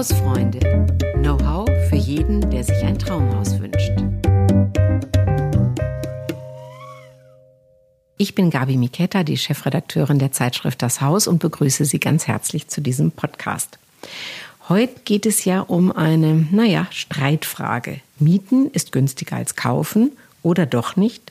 Hausfreunde. Know-how für jeden, der sich ein Traumhaus wünscht. Ich bin Gabi Miketta, die Chefredakteurin der Zeitschrift Das Haus und begrüße Sie ganz herzlich zu diesem Podcast. Heute geht es ja um eine, naja, Streitfrage. Mieten ist günstiger als kaufen oder doch nicht?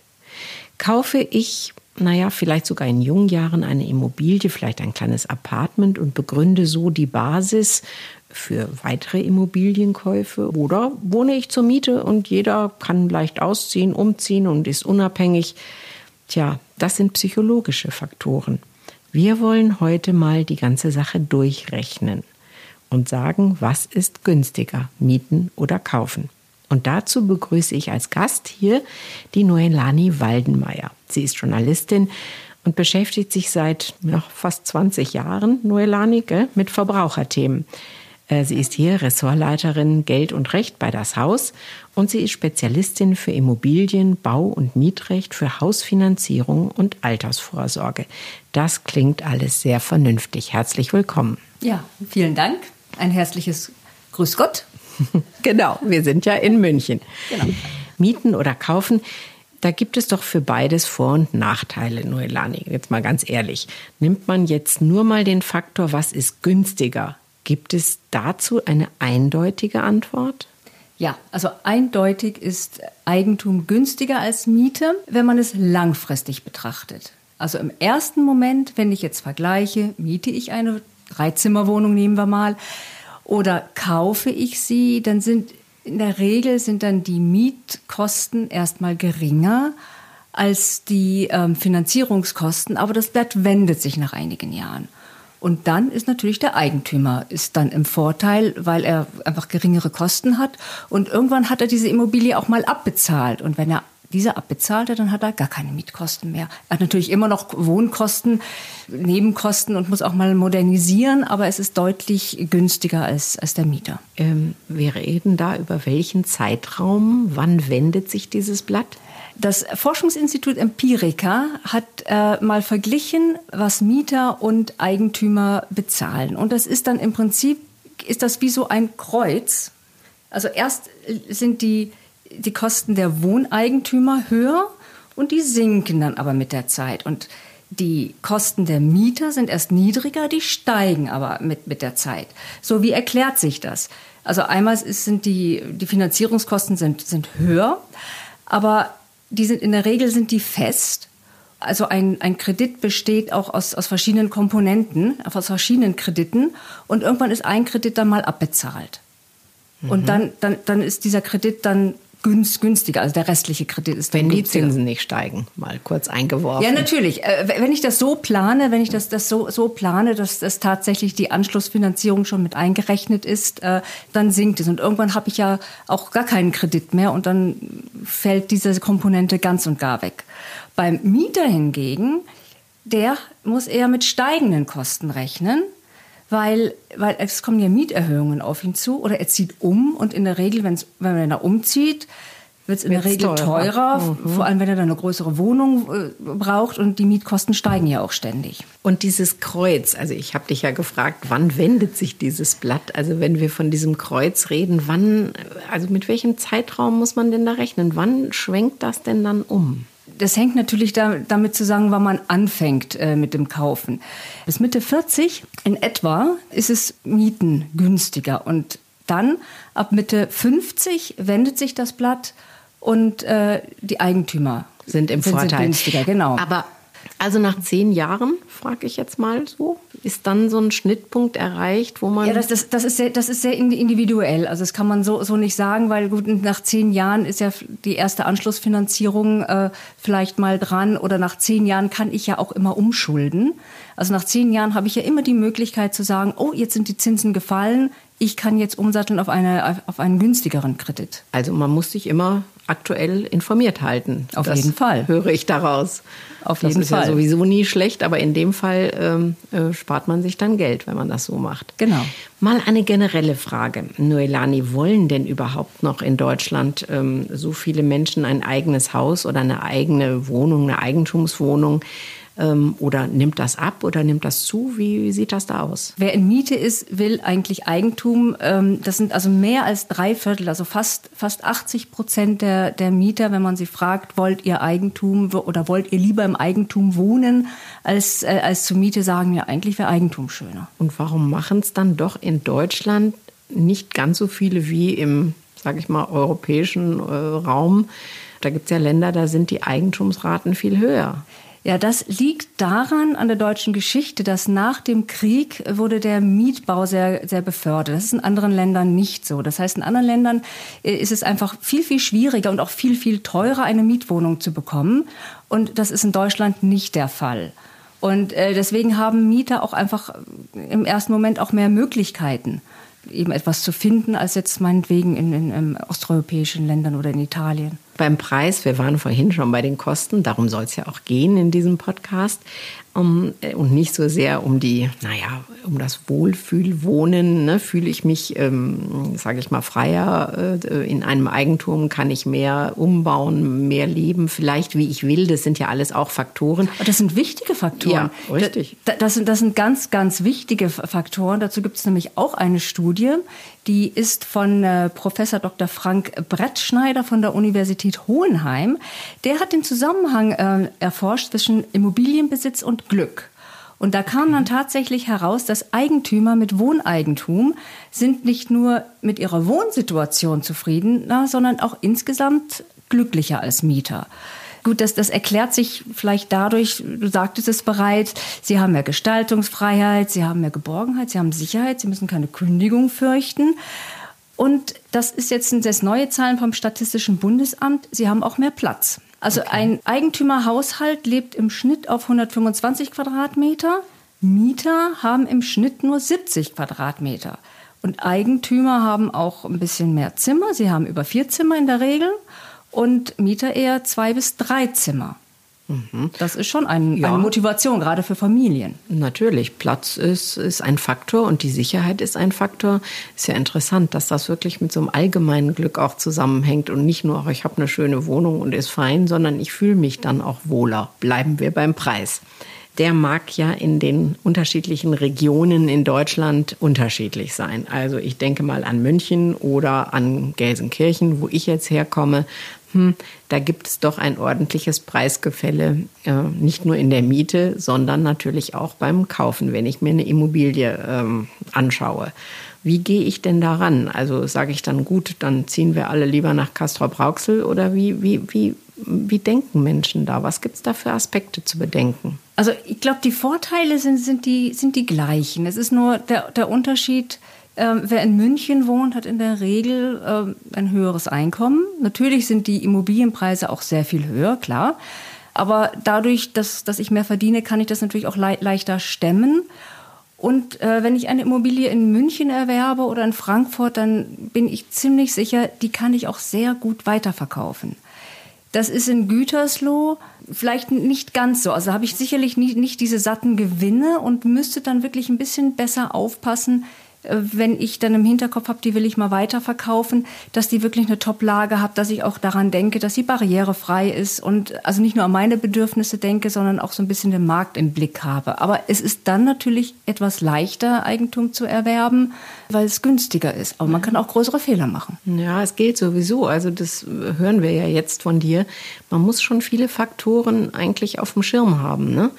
Kaufe ich naja, vielleicht sogar in jungen Jahren eine Immobilie, vielleicht ein kleines Apartment und begründe so die Basis für weitere Immobilienkäufe. Oder wohne ich zur Miete und jeder kann leicht ausziehen, umziehen und ist unabhängig. Tja, das sind psychologische Faktoren. Wir wollen heute mal die ganze Sache durchrechnen und sagen, was ist günstiger, mieten oder kaufen. Und dazu begrüße ich als Gast hier die Noelani Waldenmeier. Sie ist Journalistin und beschäftigt sich seit ja, fast 20 Jahren, Noelani, mit Verbraucherthemen. Äh, sie ist hier Ressortleiterin Geld und Recht bei das Haus und sie ist Spezialistin für Immobilien, Bau- und Mietrecht für Hausfinanzierung und Altersvorsorge. Das klingt alles sehr vernünftig. Herzlich willkommen. Ja, vielen Dank. Ein herzliches Grüß Gott. genau, wir sind ja in München. Genau. Mieten oder kaufen, da gibt es doch für beides Vor- und Nachteile, Noelani. Jetzt mal ganz ehrlich. Nimmt man jetzt nur mal den Faktor, was ist günstiger? Gibt es dazu eine eindeutige Antwort? Ja, also eindeutig ist Eigentum günstiger als Miete, wenn man es langfristig betrachtet. Also im ersten Moment, wenn ich jetzt vergleiche, miete ich eine Dreizimmerwohnung, nehmen wir mal, oder kaufe ich sie, dann sind in der Regel sind dann die Mietkosten erstmal geringer als die ähm, Finanzierungskosten, aber das Blatt wendet sich nach einigen Jahren. Und dann ist natürlich der Eigentümer ist dann im Vorteil, weil er einfach geringere Kosten hat. Und irgendwann hat er diese Immobilie auch mal abbezahlt. Und wenn er diese abbezahlt hat, dann hat er gar keine Mietkosten mehr. Er hat natürlich immer noch Wohnkosten, Nebenkosten und muss auch mal modernisieren, aber es ist deutlich günstiger als, als der Mieter. Ähm, wir reden da über welchen Zeitraum? Wann wendet sich dieses Blatt? Das Forschungsinstitut Empirica hat äh, mal verglichen, was Mieter und Eigentümer bezahlen. Und das ist dann im Prinzip, ist das wie so ein Kreuz. Also erst sind die die Kosten der Wohneigentümer höher und die sinken dann aber mit der Zeit. Und die Kosten der Mieter sind erst niedriger, die steigen aber mit, mit der Zeit. So, wie erklärt sich das? Also einmal sind die, die Finanzierungskosten sind, sind höher, aber die sind, in der Regel sind die fest. Also ein, ein Kredit besteht auch aus, aus verschiedenen Komponenten, aus verschiedenen Krediten und irgendwann ist ein Kredit dann mal abbezahlt. Mhm. Und dann, dann, dann ist dieser Kredit dann günstiger. Also der restliche Kredit ist Wenn die Zinsen nicht steigen, mal kurz eingeworfen. Ja, natürlich. Äh, wenn ich das so plane, wenn ich das, das so, so plane, dass das tatsächlich die Anschlussfinanzierung schon mit eingerechnet ist, äh, dann sinkt es. Und irgendwann habe ich ja auch gar keinen Kredit mehr und dann fällt diese Komponente ganz und gar weg. Beim Mieter hingegen, der muss eher mit steigenden Kosten rechnen weil, weil es kommen ja Mieterhöhungen auf ihn zu oder er zieht um und in der Regel, wenn's, wenn er umzieht, wird es in der Regel teurer, teurer mhm. vor allem wenn er dann eine größere Wohnung äh, braucht und die Mietkosten steigen ja auch ständig. Und dieses Kreuz, also ich habe dich ja gefragt, wann wendet sich dieses Blatt? Also wenn wir von diesem Kreuz reden, wann, also mit welchem Zeitraum muss man denn da rechnen? Wann schwenkt das denn dann um? Das hängt natürlich da, damit zusammen, wann man anfängt äh, mit dem Kaufen. Bis Mitte 40 in etwa ist es Mieten günstiger und dann ab Mitte 50 wendet sich das Blatt und äh, die Eigentümer sind im sind Vorteil. günstiger, genau. Aber also nach zehn Jahren, frage ich jetzt mal so, ist dann so ein Schnittpunkt erreicht, wo man. Ja, das, das, das, ist, sehr, das ist sehr individuell. Also das kann man so, so nicht sagen, weil gut, nach zehn Jahren ist ja die erste Anschlussfinanzierung äh, vielleicht mal dran oder nach zehn Jahren kann ich ja auch immer umschulden. Also nach zehn Jahren habe ich ja immer die Möglichkeit zu sagen, oh, jetzt sind die Zinsen gefallen, ich kann jetzt umsatteln auf, eine, auf einen günstigeren Kredit. Also man muss sich immer aktuell informiert halten. Auf das jeden Fall. Höre ich daraus. Auf jeden Fall. Das ist ja sowieso nie schlecht, aber in dem Fall ähm, äh, spart man sich dann Geld, wenn man das so macht. Genau. Mal eine generelle Frage. Noelani, wollen denn überhaupt noch in Deutschland ähm, so viele Menschen ein eigenes Haus oder eine eigene Wohnung, eine Eigentumswohnung? Ähm, oder nimmt das ab oder nimmt das zu? Wie, wie sieht das da aus? Wer in Miete ist, will eigentlich Eigentum. Ähm, das sind also mehr als drei Viertel, also fast, fast 80 Prozent der, der Mieter, wenn man sie fragt, wollt ihr Eigentum oder wollt ihr lieber im Eigentum wohnen als, äh, als zur Miete, sagen ja, eigentlich wäre Eigentum schöner. Und warum machen es dann doch in Deutschland nicht ganz so viele wie im, sage ich mal, europäischen äh, Raum? Da gibt es ja Länder, da sind die Eigentumsraten viel höher. Ja, das liegt daran an der deutschen Geschichte, dass nach dem Krieg wurde der Mietbau sehr, sehr befördert. Das ist in anderen Ländern nicht so. Das heißt, in anderen Ländern äh, ist es einfach viel, viel schwieriger und auch viel, viel teurer, eine Mietwohnung zu bekommen. Und das ist in Deutschland nicht der Fall. Und äh, deswegen haben Mieter auch einfach im ersten Moment auch mehr Möglichkeiten eben etwas zu finden, als jetzt meinetwegen in, in, in osteuropäischen Ländern oder in Italien. Beim Preis, wir waren vorhin schon bei den Kosten, darum soll es ja auch gehen in diesem Podcast um, äh, und nicht so sehr um die, naja, um das Wohlfühlwohnen. Ne? Fühle ich mich, ähm, sage ich mal, freier äh, in einem Eigentum? Kann ich mehr umbauen, mehr leben, vielleicht wie ich will? Das sind ja alles auch Faktoren. Das sind wichtige Faktoren. Ja, richtig. Das, das, sind, das sind ganz, ganz wichtige Faktoren. Dazu gibt es nämlich auch eine Studie, die ist von äh, Professor Dr. Frank Brettschneider von der Universität Hohenheim. Der hat den Zusammenhang äh, erforscht zwischen Immobilienbesitz und Glück. Und da kam dann tatsächlich heraus, dass Eigentümer mit Wohneigentum sind nicht nur mit ihrer Wohnsituation zufrieden, na, sondern auch insgesamt glücklicher als Mieter. Gut, das, das erklärt sich vielleicht dadurch, du sagtest es bereits, sie haben mehr Gestaltungsfreiheit, sie haben mehr Geborgenheit, sie haben Sicherheit, sie müssen keine Kündigung fürchten. Und das ist jetzt das neue Zahlen vom Statistischen Bundesamt, sie haben auch mehr Platz. Also okay. ein Eigentümerhaushalt lebt im Schnitt auf 125 Quadratmeter. Mieter haben im Schnitt nur 70 Quadratmeter. Und Eigentümer haben auch ein bisschen mehr Zimmer. Sie haben über vier Zimmer in der Regel. Und Mieter eher zwei bis drei Zimmer. Mhm. Das ist schon ein, ja. eine Motivation, gerade für Familien. Natürlich, Platz ist, ist ein Faktor und die Sicherheit ist ein Faktor. Ist ja interessant, dass das wirklich mit so einem allgemeinen Glück auch zusammenhängt und nicht nur, ich habe eine schöne Wohnung und ist fein, sondern ich fühle mich dann auch wohler. Bleiben wir beim Preis. Der mag ja in den unterschiedlichen Regionen in Deutschland unterschiedlich sein. Also ich denke mal an München oder an Gelsenkirchen, wo ich jetzt herkomme hm, da gibt es doch ein ordentliches Preisgefälle, äh, nicht nur in der Miete, sondern natürlich auch beim Kaufen, wenn ich mir eine Immobilie ähm, anschaue. Wie gehe ich denn daran? Also sage ich dann, gut, dann ziehen wir alle lieber nach Castrop-Rauxel oder wie, wie, wie, wie denken Menschen da? Was gibt es da für Aspekte zu bedenken? Also ich glaube, die Vorteile sind, sind, die, sind die gleichen. Es ist nur der, der Unterschied, ähm, wer in München wohnt, hat in der Regel ähm, ein höheres Einkommen. Natürlich sind die Immobilienpreise auch sehr viel höher, klar. Aber dadurch, dass, dass ich mehr verdiene, kann ich das natürlich auch le leichter stemmen. Und äh, wenn ich eine Immobilie in München erwerbe oder in Frankfurt, dann bin ich ziemlich sicher, die kann ich auch sehr gut weiterverkaufen. Das ist in Gütersloh vielleicht nicht ganz so. Also habe ich sicherlich nie, nicht diese satten Gewinne und müsste dann wirklich ein bisschen besser aufpassen, wenn ich dann im Hinterkopf habe, die will ich mal weiterverkaufen, dass die wirklich eine Top-Lage hat, dass ich auch daran denke, dass sie barrierefrei ist und also nicht nur an meine Bedürfnisse denke, sondern auch so ein bisschen den Markt im Blick habe. Aber es ist dann natürlich etwas leichter, Eigentum zu erwerben, weil es günstiger ist. Aber man kann auch größere Fehler machen. Ja, es geht sowieso. Also das hören wir ja jetzt von dir. Man muss schon viele Faktoren eigentlich auf dem Schirm haben. Ne?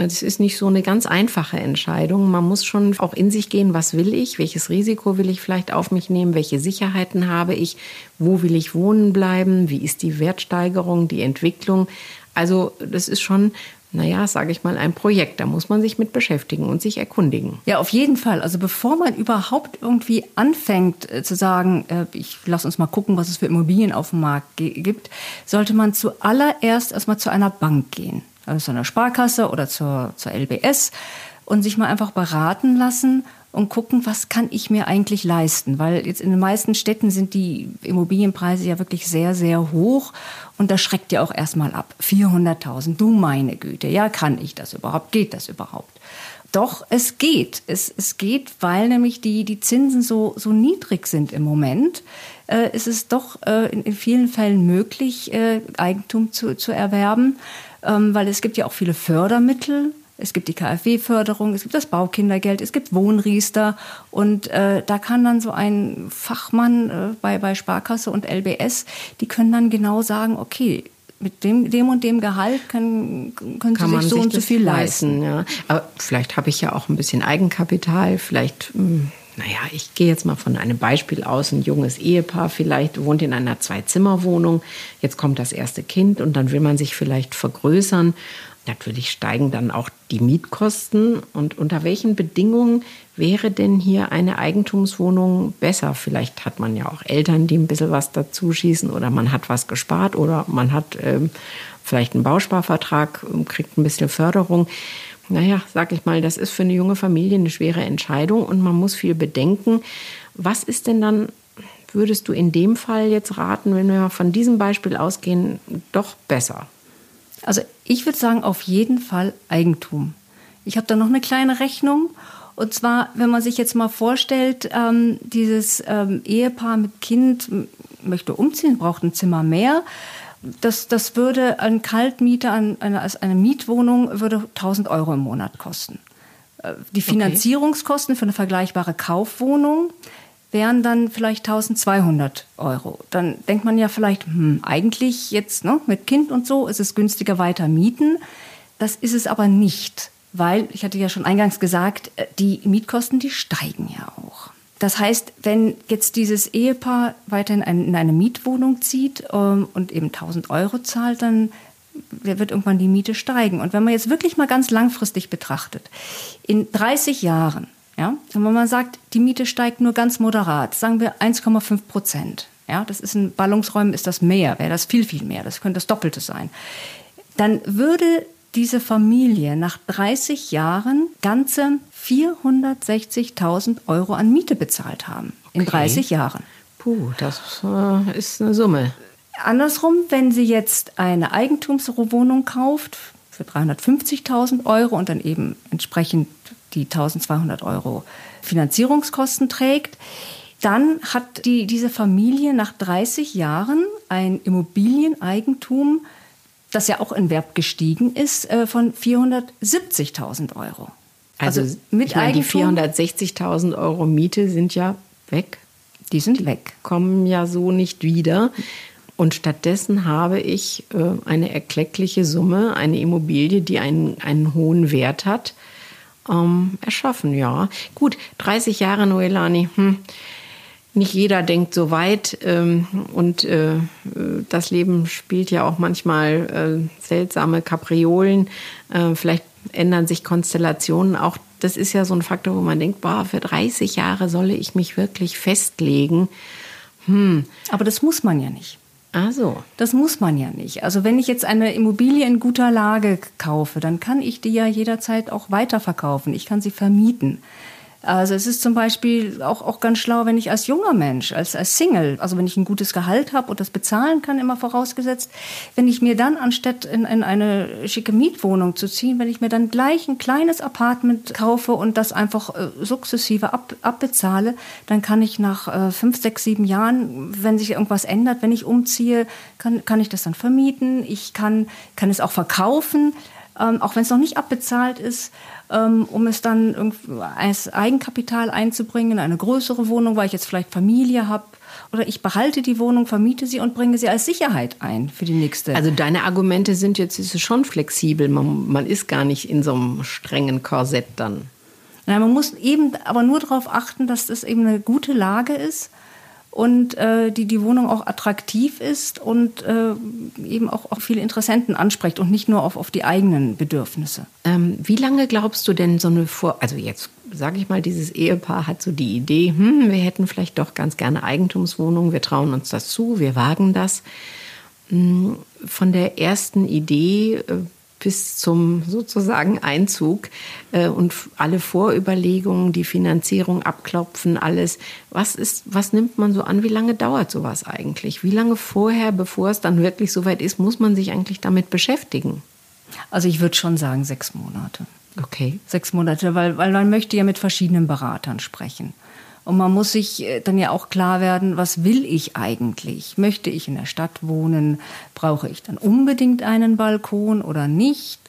Es ist nicht so eine ganz einfache Entscheidung. Man muss schon auch in sich gehen, was will ich, welches Risiko will ich vielleicht auf mich nehmen, welche Sicherheiten habe ich, wo will ich wohnen bleiben, wie ist die Wertsteigerung, die Entwicklung. Also das ist schon naja, sage ich mal, ein Projekt. Da muss man sich mit beschäftigen und sich erkundigen. Ja, auf jeden Fall. Also bevor man überhaupt irgendwie anfängt äh, zu sagen, äh, ich lass uns mal gucken, was es für Immobilien auf dem Markt gibt, sollte man zuallererst erstmal zu einer Bank gehen also zu einer Sparkasse oder zur, zur LBS und sich mal einfach beraten lassen und gucken, was kann ich mir eigentlich leisten? Weil jetzt in den meisten Städten sind die Immobilienpreise ja wirklich sehr, sehr hoch und das schreckt ja auch erstmal ab. 400.000, du meine Güte, ja, kann ich das überhaupt? Geht das überhaupt? Doch, es geht. Es, es geht, weil nämlich die, die Zinsen so, so niedrig sind im Moment. Äh, ist es doch äh, in, in vielen Fällen möglich, äh, Eigentum zu, zu erwerben. Ähm, weil es gibt ja auch viele Fördermittel. Es gibt die KfW-Förderung, es gibt das Baukindergeld, es gibt Wohnriester und äh, da kann dann so ein Fachmann äh, bei, bei Sparkasse und LBS, die können dann genau sagen, okay, mit dem, dem und dem Gehalt können, können Kann Sie man sich so sich und so viel leisten. Ja. Aber vielleicht habe ich ja auch ein bisschen Eigenkapital. Vielleicht, hm, naja, ich gehe jetzt mal von einem Beispiel aus. Ein junges Ehepaar vielleicht wohnt in einer Zwei-Zimmer-Wohnung. Jetzt kommt das erste Kind und dann will man sich vielleicht vergrößern. Natürlich steigen dann auch die Mietkosten. Und unter welchen Bedingungen wäre denn hier eine Eigentumswohnung besser? Vielleicht hat man ja auch Eltern, die ein bisschen was dazu schießen oder man hat was gespart oder man hat ähm, vielleicht einen Bausparvertrag, ähm, kriegt ein bisschen Förderung. Naja, sag ich mal, das ist für eine junge Familie eine schwere Entscheidung und man muss viel bedenken. Was ist denn dann, würdest du in dem Fall jetzt raten, wenn wir von diesem Beispiel ausgehen, doch besser? Also ich würde sagen, auf jeden Fall Eigentum. Ich habe da noch eine kleine Rechnung. Und zwar, wenn man sich jetzt mal vorstellt, ähm, dieses ähm, Ehepaar mit Kind möchte umziehen, braucht ein Zimmer mehr. Das, das würde ein Kaltmieter, an eine, also eine Mietwohnung, würde 1000 Euro im Monat kosten. Äh, Die Finanzierungskosten für eine vergleichbare Kaufwohnung wären dann vielleicht 1200 Euro. Dann denkt man ja vielleicht, hm, eigentlich jetzt ne, mit Kind und so ist es günstiger weiter mieten. Das ist es aber nicht, weil, ich hatte ja schon eingangs gesagt, äh, die Mietkosten, die steigen ja auch. Das heißt, wenn jetzt dieses Ehepaar weiterhin in eine Mietwohnung zieht ähm, und eben 1000 Euro zahlt, dann wird irgendwann die Miete steigen. Und wenn man jetzt wirklich mal ganz langfristig betrachtet, in 30 Jahren ja, wenn man sagt, die Miete steigt nur ganz moderat, sagen wir 1,5 Prozent. Ja, das ist in Ballungsräumen ist das mehr, wäre das viel, viel mehr. Das könnte das Doppelte sein. Dann würde diese Familie nach 30 Jahren ganze 460.000 Euro an Miete bezahlt haben. In Okay. 30 Jahren. Puh, das äh, ist eine Summe. Andersrum, wenn sie jetzt eine Eigentumswohnung kauft für 350.000 Euro und dann eben entsprechend die 1200 Euro Finanzierungskosten trägt, dann hat die, diese Familie nach 30 Jahren ein Immobilieneigentum, das ja auch in Wert gestiegen ist, äh, von 470.000 Euro. Also, ich meine, die 460.000 Euro Miete sind ja weg, die sind weg. kommen ja so nicht wieder. Und stattdessen habe ich äh, eine erkleckliche Summe, eine Immobilie, die einen, einen hohen Wert hat, ähm, erschaffen. Ja, gut, 30 Jahre Noelani. Hm. Nicht jeder denkt so weit ähm, und äh, äh, das Leben spielt ja auch manchmal äh, seltsame Kapriolen. Äh, vielleicht ändern sich Konstellationen. Auch das ist ja so ein Faktor, wo man denkt, boah, für 30 Jahre solle ich mich wirklich festlegen. Aber das muss man ja nicht. Ah so. Das muss man ja nicht. Also wenn ich jetzt eine Immobilie in guter Lage kaufe, dann kann ich die ja jederzeit auch weiterverkaufen. Ich kann sie vermieten. Also es ist zum Beispiel auch, auch ganz schlau, wenn ich als junger Mensch, als, als Single, also wenn ich ein gutes Gehalt habe und das bezahlen kann, immer vorausgesetzt, wenn ich mir dann anstatt in, in eine schicke Mietwohnung zu ziehen, wenn ich mir dann gleich ein kleines Apartment kaufe und das einfach äh, sukzessive ab, abbezahle, dann kann ich nach äh, fünf, sechs, sieben Jahren, wenn sich irgendwas ändert, wenn ich umziehe, kann, kann ich das dann vermieten. Ich kann, kann es auch verkaufen, ähm, auch wenn es noch nicht abbezahlt ist, um es dann als Eigenkapital einzubringen in eine größere Wohnung, weil ich jetzt vielleicht Familie habe. Oder ich behalte die Wohnung, vermiete sie und bringe sie als Sicherheit ein für die nächste. Also deine Argumente sind jetzt ist es schon flexibel. Man, man ist gar nicht in so einem strengen Korsett dann. Na, man muss eben aber nur darauf achten, dass das eben eine gute Lage ist und äh, die, die Wohnung auch attraktiv ist und äh, eben auch, auch viele Interessenten anspricht und nicht nur auf, auf die eigenen Bedürfnisse. Ähm, wie lange glaubst du denn so eine Vor... Also jetzt sage ich mal, dieses Ehepaar hat so die Idee, hm, wir hätten vielleicht doch ganz gerne Eigentumswohnungen, wir trauen uns das zu, wir wagen das. Hm, Von der ersten Idee äh, bis zum sozusagen Einzug äh, und alle Vorüberlegungen, die Finanzierung abklopfen, alles. Was ist, was nimmt man so an? Wie lange dauert sowas eigentlich? Wie lange vorher, bevor es dann wirklich soweit ist, muss man sich eigentlich damit beschäftigen? Also ich würde schon sagen sechs Monate. Okay. Sechs Monate, weil, weil man möchte ja mit verschiedenen Beratern sprechen. Und man muss sich äh, dann ja auch klar werden, was will ich eigentlich? Möchte ich in der Stadt wohnen? Brauche ich dann unbedingt einen Balkon oder nicht?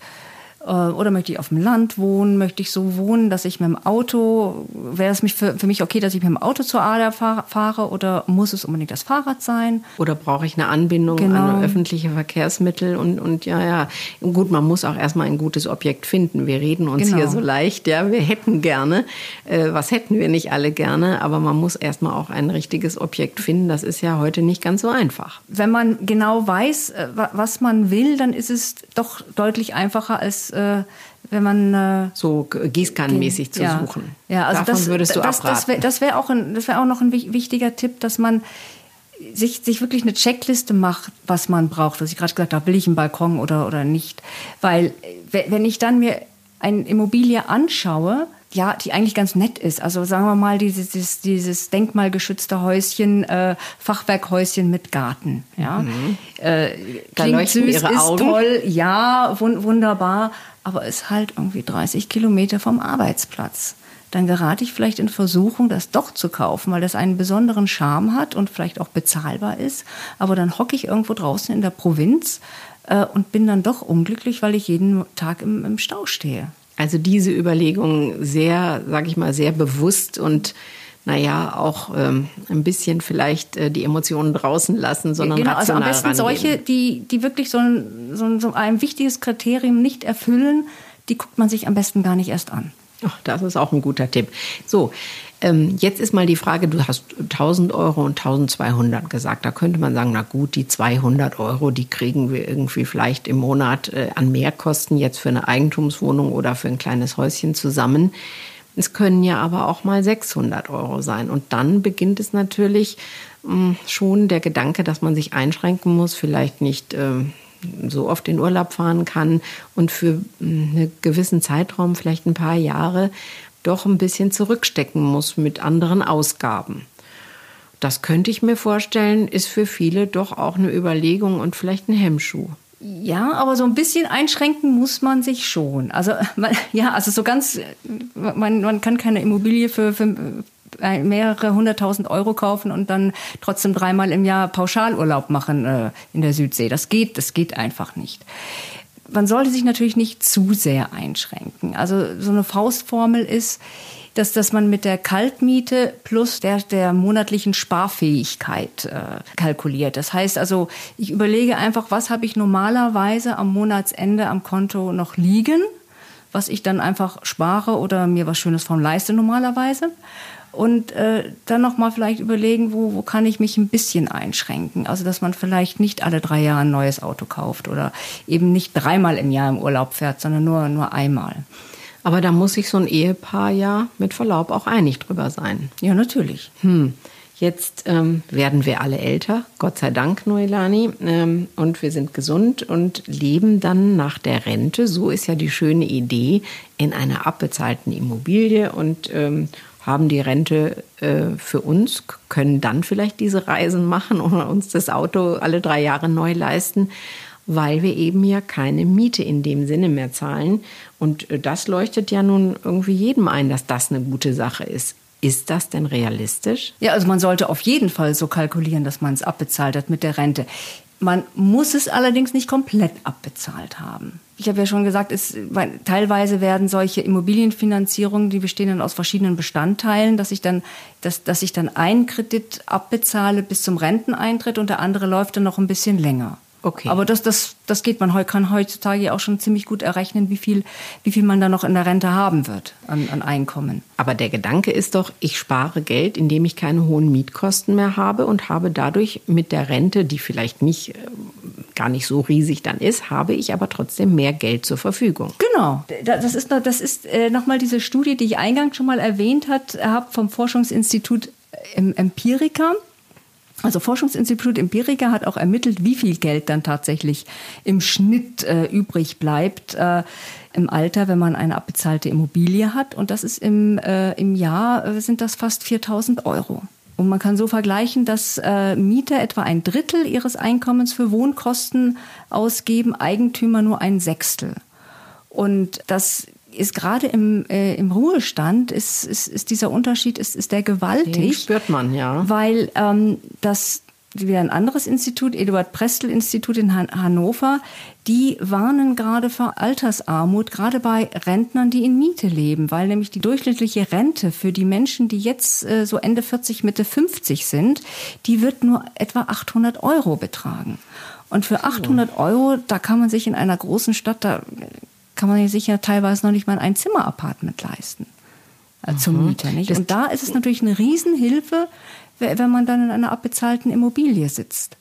Äh, oder möchte ich auf dem Land wohnen? Möchte ich so wohnen, dass ich mit dem Auto, wäre es mich für, für mich okay, dass ich mit dem Auto zur Ader fahre oder muss es unbedingt das Fahrrad sein? Oder brauche ich eine Anbindung genau. an öffentliche Verkehrsmittel? Und, und ja, ja, gut, man muss auch erstmal ein gutes Objekt finden. Wir reden uns genau. hier so leicht, ja, wir hätten gerne. Äh, was hätten wir nicht alle gerne? Aber man muss erstmal auch ein richtiges Objekt finden. Das ist ja heute nicht ganz so einfach. Wenn man genau weiß, äh, was man will, dann ist es doch deutlich einfacher als äh, wenn man äh, so gießkannenmäßig zu ja, suchen. Ja, also Davon das würdest du das, das wäre wär auch, wär auch noch ein wichtiger Tipp, dass man sich, sich wirklich eine Checkliste macht, was man braucht. Was ich gerade gesagt habe, will ich einen Balkon oder, oder nicht. Weil wenn ich dann mir eine Immobilie anschaue, ja, die eigentlich ganz nett ist. Also sagen wir mal dieses, dieses, dieses denkmalgeschützte Häuschen, äh, Fachwerkhäuschen mit Garten. Ja, mhm. äh, klingt süß, ist Augen. toll, ja, wun wunderbar, aber ist halt irgendwie 30 Kilometer vom Arbeitsplatz. Dann gerate ich vielleicht in Versuchung, das doch zu kaufen, weil das einen besonderen Charme hat und vielleicht auch bezahlbar ist. Aber dann hocke ich irgendwo draußen in der Provinz äh, und bin dann doch unglücklich, weil ich jeden Tag im, im Stau stehe. Also diese Überlegungen sehr, sage ich mal, sehr bewusst und naja, auch ähm, ein bisschen vielleicht äh, die Emotionen draußen lassen, sondern genau, rational also am besten rangehen. solche, die, die wirklich so ein, so, ein, so ein wichtiges Kriterium nicht erfüllen, die guckt man sich am besten gar nicht erst an. Ach, das ist auch ein guter Tipp. So, ähm, jetzt ist mal die Frage, du hast 1000 Euro und 1200 gesagt. Da könnte man sagen, na gut, die 200 Euro, die kriegen wir irgendwie vielleicht im Monat äh, an Mehrkosten jetzt für eine Eigentumswohnung oder für ein kleines Häuschen zusammen. Es können ja aber auch mal 600 Euro sein. Und dann beginnt es natürlich mh, hm, schon der Gedanke, dass man sich einschränken muss, vielleicht nicht äh, so oft in Urlaub fahren kann und für hm, einen gewissen Zeitraum, vielleicht ein paar Jahre, doch ein bisschen zurückstecken muss mit anderen Ausgaben. Das könnte ich mir vorstellen, ist für viele doch auch eine Überlegung und vielleicht ein Hemmschuh. Ja, aber so ein bisschen einschränken muss man sich schon. Also man, ja, also so ganz, man, man kann keine Immobilie für, für mehrere hunderttausend Euro kaufen und dann trotzdem dreimal im Jahr Pauschalurlaub machen äh, in der Südsee. Das geht, das geht einfach nicht man sollte sich natürlich nicht zu sehr einschränken. Also so eine Faustformel ist, dass, dass man mit der Kaltmiete plus der, der monatlichen Sparfähigkeit äh, kalkuliert. Das heißt also, ich überlege einfach, was habe ich normalerweise am Monatsende am Konto noch liegen, was ich dann einfach spare oder mir was Schönes von leiste normalerweise und äh, dann noch mal vielleicht überlegen, wo, wo kann ich mich ein bisschen einschränken. Also dass man vielleicht nicht alle drei Jahre ein neues Auto kauft oder eben nicht dreimal im Jahr im Urlaub fährt, sondern nur, nur einmal. Aber da muss sich so ein Ehepaar ja mit Verlaub auch einig drüber sein. Ja, natürlich. Hm. Jetzt ähm, werden wir alle älter, Gott sei Dank, Noelani, ähm, und wir sind gesund und leben dann nach der Rente. So ist ja die schöne Idee in einer abbezahlten Immobilie und ähm, haben die Rente äh, für uns, können dann vielleicht diese Reisen machen oder uns das Auto alle drei Jahre neu leisten, weil wir eben ja keine Miete in dem Sinne mehr zahlen. Und äh, das leuchtet ja nun irgendwie jedem ein, dass das eine gute Sache ist. Ist das denn realistisch? Ja, also man sollte auf jeden Fall so kalkulieren, dass man es abbezahlt hat mit der Rente. Man muss es allerdings nicht komplett abbezahlt haben. Ich habe ja schon gesagt, es, teilweise werden solche Immobilienfinanzierungen, die bestehen dann aus verschiedenen Bestandteilen, dass ich dann, dass, dass ich dann einen Kredit abbezahle bis zum Renteneintritt und der andere läuft dann noch ein bisschen länger. Okay. Aber das, das, das geht man kann heutzutage auch schon ziemlich gut errechnen, wie viel, wie viel man da noch in der Rente haben wird an, an Einkommen. Aber der Gedanke ist doch, ich spare Geld, indem ich keine hohen Mietkosten mehr habe und habe dadurch mit der Rente, die vielleicht nicht äh, gar nicht so riesig dann ist, habe ich aber trotzdem mehr Geld zur Verfügung. Genau. Das ist, das ist äh, nochmal diese Studie, die ich eingangs schon mal erwähnt habe, vom Forschungsinstitut Empirica. Also Forschungsinstitut Empirica hat auch ermittelt, wie viel Geld dann tatsächlich im Schnitt äh, übrig bleibt äh, im Alter, wenn man eine abbezahlte Immobilie hat. Und das ist im, äh, im Jahr äh, sind das fast 4000 Euro. Und man kann so vergleichen, dass äh, Mieter etwa ein Drittel ihres Einkommens für Wohnkosten ausgeben, Eigentümer nur ein Sechstel. Und das ist gerade im, äh, im Ruhestand ist, ist, ist dieser Unterschied ist, ist der gewaltig. Den spürt man, ja. Weil ähm, das wieder ein anderes Institut, Eduard Prestel Institut in Han Hannover, die warnen gerade vor Altersarmut, gerade bei Rentnern, die in Miete leben, weil nämlich die durchschnittliche Rente für die Menschen, die jetzt äh, so Ende 40, Mitte 50 sind, die wird nur etwa 800 Euro betragen. Und für 800 Euro, da kann man sich in einer großen Stadt, da kann man sich ja teilweise noch nicht mal ein Zimmer-Apartment leisten. Äh, zum Mieter, nicht? Und da ist es natürlich eine Riesenhilfe, wenn man dann in einer abbezahlten Immobilie sitzt.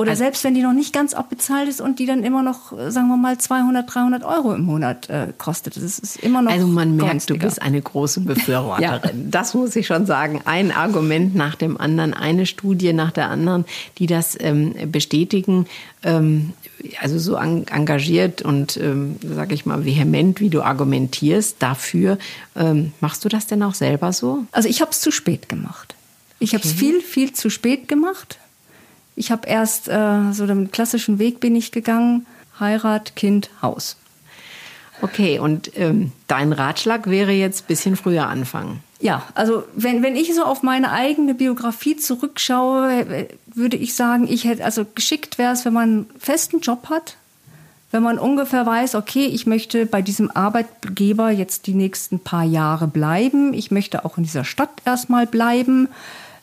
Oder also, selbst wenn die noch nicht ganz abbezahlt ist und die dann immer noch, sagen wir mal, 200, 300 Euro im Monat äh, kostet. Das ist immer noch Also man merkt, günstiger. du bist eine große Befürworterin. ja. Das muss ich schon sagen. Ein Argument nach dem anderen, eine Studie nach der anderen, die das ähm, bestätigen. Ähm, also so engagiert und, ähm, sage ich mal, vehement, wie du argumentierst dafür. Ähm, machst du das denn auch selber so? Also ich habe es zu spät gemacht. Ich okay. habe es viel, viel zu spät gemacht. Ich habe erst äh, so den klassischen Weg bin ich gegangen, Heirat, Kind, Haus. Okay, und ähm, dein Ratschlag wäre jetzt ein bisschen früher anfangen. Ja, also wenn, wenn ich so auf meine eigene Biografie zurückschaue, würde ich sagen, ich hätte, also geschickt wäre es, wenn man einen festen Job hat, wenn man ungefähr weiß, okay, ich möchte bei diesem Arbeitgeber jetzt die nächsten paar Jahre bleiben, ich möchte auch in dieser Stadt erstmal bleiben,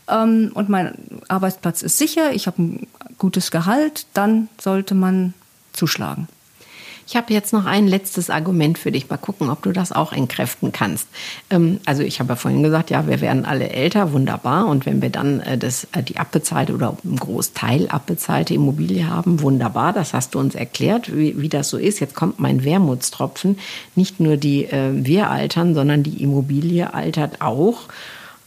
und mein Arbeitsplatz ist sicher, ich habe ein gutes Gehalt, dann sollte man zuschlagen. Ich habe jetzt noch ein letztes Argument für dich. Mal gucken, ob du das auch entkräften kannst. Ähm, also ich habe ja vorhin gesagt, ja, wir werden alle älter, wunderbar. Und wenn wir dann äh, das, äh, die abbezahlte oder einen Großteil abbezahlte Immobilie haben, wunderbar. Das hast du uns erklärt, wie, wie das so ist. Jetzt kommt mein Wermutstropfen. Nicht nur die äh, wir altern, sondern die Immobilie altert auch.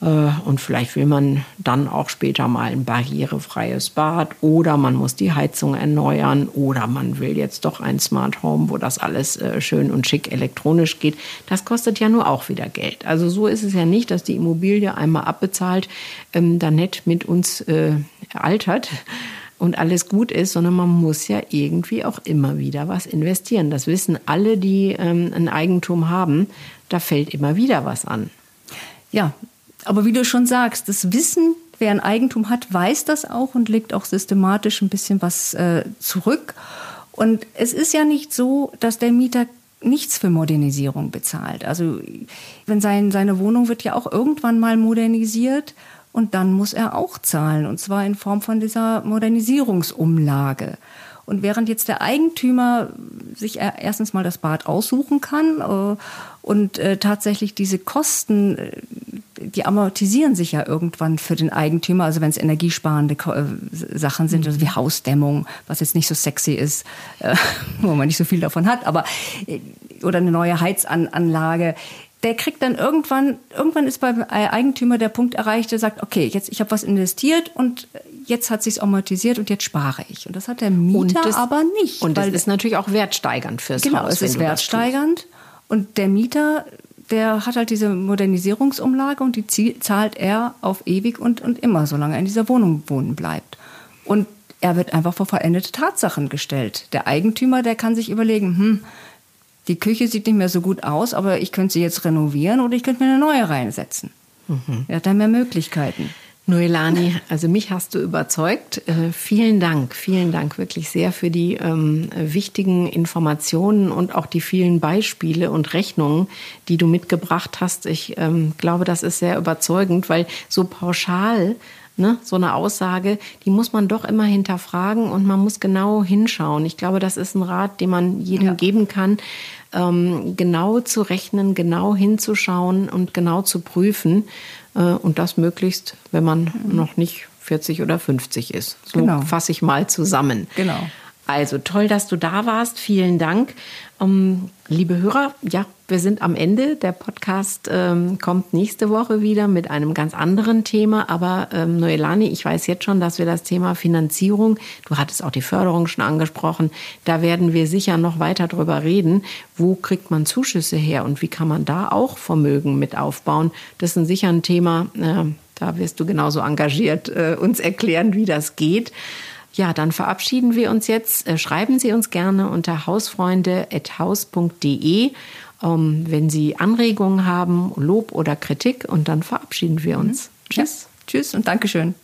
Äh, und vielleicht will man dann auch später mal ein barrierefreies Bad oder man muss die Heizung erneuern oder man will jetzt doch ein Smart Home, wo das alles äh, schön und schick elektronisch geht. Das kostet ja nur auch wieder Geld. Also so ist es ja nicht, dass die Immobilie einmal abbezahlt, ähm, dann nett mit uns äh, altert und alles gut ist, sondern man muss ja irgendwie auch immer wieder was investieren. Das wissen alle, die ähm, ein Eigentum haben. Da fällt immer wieder was an. Ja, aber wie du schon sagst, das Wissen, wer ein Eigentum hat, weiß das auch und legt auch systematisch ein bisschen was äh, zurück. Und es ist ja nicht so, dass der Mieter nichts für Modernisierung bezahlt. Also wenn sein, seine Wohnung wird ja auch irgendwann mal modernisiert und dann muss er auch zahlen und zwar in Form von dieser Modernisierungsumlage. Und während jetzt der Eigentümer sich erstens mal das Bad aussuchen kann äh, und äh, tatsächlich diese Kosten, äh, die amortisieren sich ja irgendwann für den Eigentümer, also wenn es energiesparende Sachen sind, also wie mhm. Hausdämmung, was jetzt nicht so sexy ist, wo man nicht so viel davon hat, aber oder eine neue Heizanlage der kriegt dann irgendwann, irgendwann ist beim Eigentümer der Punkt erreicht, der sagt, okay, jetzt ich habe was investiert und jetzt hat sich's amortisiert und jetzt spare ich. Und das hat der Mieter das, aber nicht. Und das ist natürlich auch wertsteigernd fürs genau, Haus. Genau, es ist wertsteigernd. Und der Mieter, der hat halt diese Modernisierungsumlage und die zahlt er auf ewig und, und immer, solange er in dieser Wohnung wohnen bleibt. Und er wird einfach vor vollendete Tatsachen gestellt. Der Eigentümer, der kann sich überlegen, hm, die Küche sieht nicht mehr so gut aus, aber ich könnte sie jetzt renovieren oder ich könnte mir eine neue reinsetzen. Mhm. Er hat dann mehr Möglichkeiten. Noelani, also mich hast du überzeugt. Äh, vielen Dank, vielen Dank wirklich sehr für die ähm, wichtigen Informationen und auch die vielen Beispiele und Rechnungen, die du mitgebracht hast. Ich ähm, glaube, das ist sehr überzeugend, weil so pauschal Ne? So eine Aussage, die muss man doch immer hinterfragen und man muss genau hinschauen. Ich glaube, das ist ein Rat, den man jedem ja. geben kann, ähm, genau zu rechnen, genau hinzuschauen und genau zu prüfen. Äh, und das möglichst, wenn man mhm. noch nicht 40 oder 50 ist. So genau. fasse ich mal zusammen. Genau. Also toll, dass du da warst. Vielen Dank. Ähm, liebe Hörer, ja, wir sind am Ende. Der Podcast ähm, kommt nächste Woche wieder mit einem ganz anderen Thema. Aber ähm, Noelani, ich weiß jetzt schon, dass wir das Thema Finanzierung, du hattest auch die Förderung schon angesprochen, da werden wir sicher noch weiter drüber reden. Wo kriegt man Zuschüsse her und wie kann man da auch Vermögen mit aufbauen? Das ist sicher ein Thema, äh, da wirst du genauso engagiert äh, uns erklären, wie das geht. Ja, dann verabschieden wir uns jetzt. Äh, schreiben Sie uns gerne unter hausfreunde.haus.de, ähm, wenn Sie Anregungen haben, Lob oder Kritik. Und dann verabschieden wir uns. Mhm. Tschüss. Ja. Tschüss und Dankeschön.